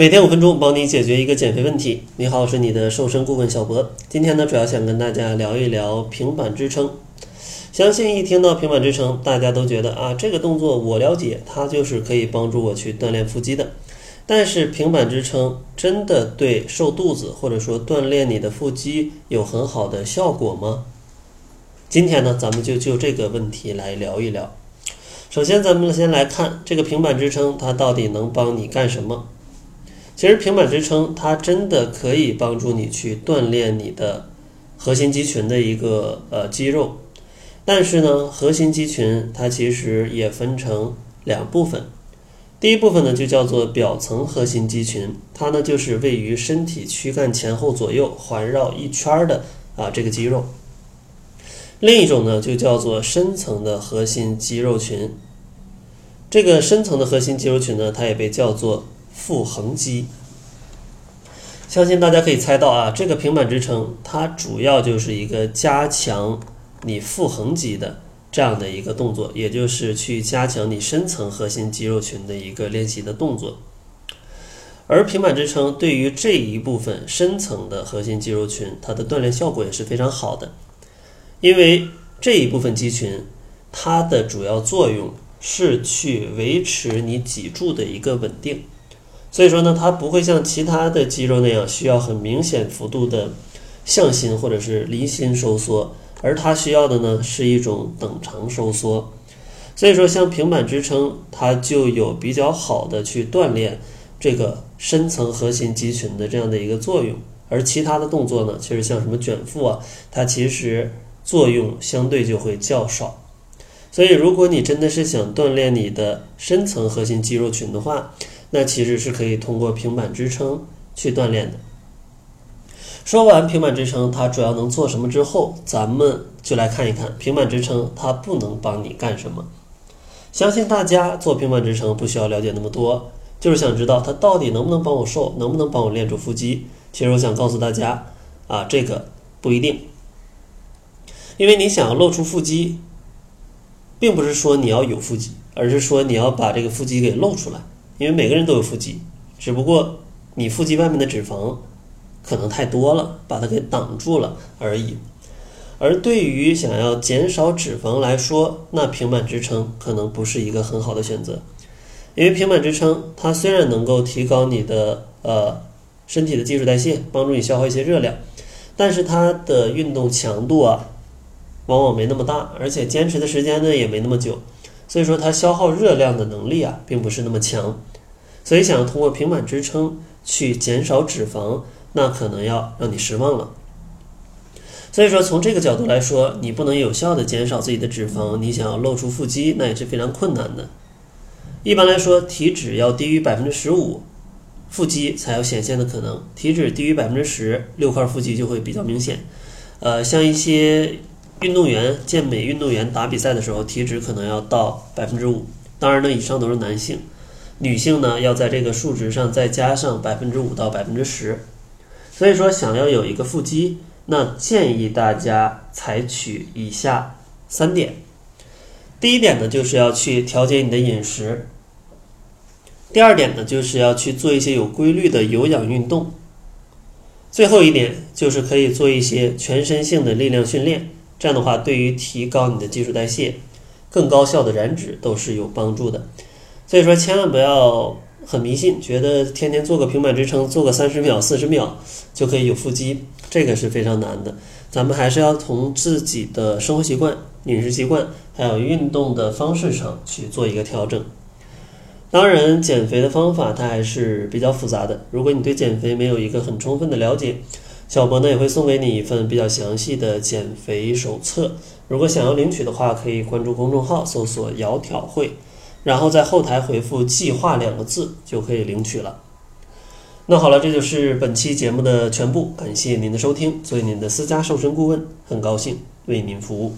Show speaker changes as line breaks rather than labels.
每天五分钟，帮你解决一个减肥问题。你好，我是你的瘦身顾问小博。今天呢，主要想跟大家聊一聊平板支撑。相信一听到平板支撑，大家都觉得啊，这个动作我了解，它就是可以帮助我去锻炼腹肌的。但是平板支撑真的对瘦肚子或者说锻炼你的腹肌有很好的效果吗？今天呢，咱们就就这个问题来聊一聊。首先，咱们先来看这个平板支撑，它到底能帮你干什么？其实平板支撑它真的可以帮助你去锻炼你的核心肌群的一个呃肌肉，但是呢，核心肌群它其实也分成两部分，第一部分呢就叫做表层核心肌群，它呢就是位于身体躯干前后左右环绕一圈的啊这个肌肉，另一种呢就叫做深层的核心肌肉群，这个深层的核心肌肉群呢，它也被叫做。腹横肌，相信大家可以猜到啊，这个平板支撑它主要就是一个加强你腹横肌的这样的一个动作，也就是去加强你深层核心肌肉群的一个练习的动作。而平板支撑对于这一部分深层的核心肌肉群，它的锻炼效果也是非常好的，因为这一部分肌群它的主要作用是去维持你脊柱的一个稳定。所以说呢，它不会像其他的肌肉那样需要很明显幅度的向心或者是离心收缩，而它需要的呢是一种等长收缩。所以说，像平板支撑，它就有比较好的去锻炼这个深层核心肌群的这样的一个作用。而其他的动作呢，其实像什么卷腹啊，它其实作用相对就会较少。所以，如果你真的是想锻炼你的深层核心肌肉群的话，那其实是可以通过平板支撑去锻炼的。说完平板支撑它主要能做什么之后，咱们就来看一看平板支撑它不能帮你干什么。相信大家做平板支撑不需要了解那么多，就是想知道它到底能不能帮我瘦，能不能帮我练出腹肌。其实我想告诉大家啊，这个不一定，因为你想要露出腹肌，并不是说你要有腹肌，而是说你要把这个腹肌给露出来。因为每个人都有腹肌，只不过你腹肌外面的脂肪可能太多了，把它给挡住了而已。而对于想要减少脂肪来说，那平板支撑可能不是一个很好的选择。因为平板支撑它虽然能够提高你的呃身体的基础代谢，帮助你消耗一些热量，但是它的运动强度啊往往没那么大，而且坚持的时间呢也没那么久。所以说，它消耗热量的能力啊，并不是那么强。所以，想要通过平板支撑去减少脂肪，那可能要让你失望了。所以说，从这个角度来说，你不能有效的减少自己的脂肪，你想要露出腹肌，那也是非常困难的。一般来说，体脂要低于百分之十五，腹肌才有显现的可能。体脂低于百分之十，六块腹肌就会比较明显。呃，像一些。运动员健美运动员打比赛的时候，体脂可能要到百分之五。当然呢，以上都是男性，女性呢要在这个数值上再加上百分之五到百分之十。所以说，想要有一个腹肌，那建议大家采取以下三点。第一点呢，就是要去调节你的饮食；第二点呢，就是要去做一些有规律的有氧运动；最后一点就是可以做一些全身性的力量训练。这样的话，对于提高你的基础代谢、更高效的燃脂都是有帮助的。所以说，千万不要很迷信，觉得天天做个平板支撑，做个三十秒、四十秒就可以有腹肌，这个是非常难的。咱们还是要从自己的生活习惯、饮食习惯，还有运动的方式上去做一个调整。当然，减肥的方法它还是比较复杂的。如果你对减肥没有一个很充分的了解，小博呢也会送给你一份比较详细的减肥手册，如果想要领取的话，可以关注公众号搜索“窈窕会”，然后在后台回复“计划”两个字就可以领取了。那好了，这就是本期节目的全部，感谢您的收听，作为您的私家瘦身顾问，很高兴为您服务。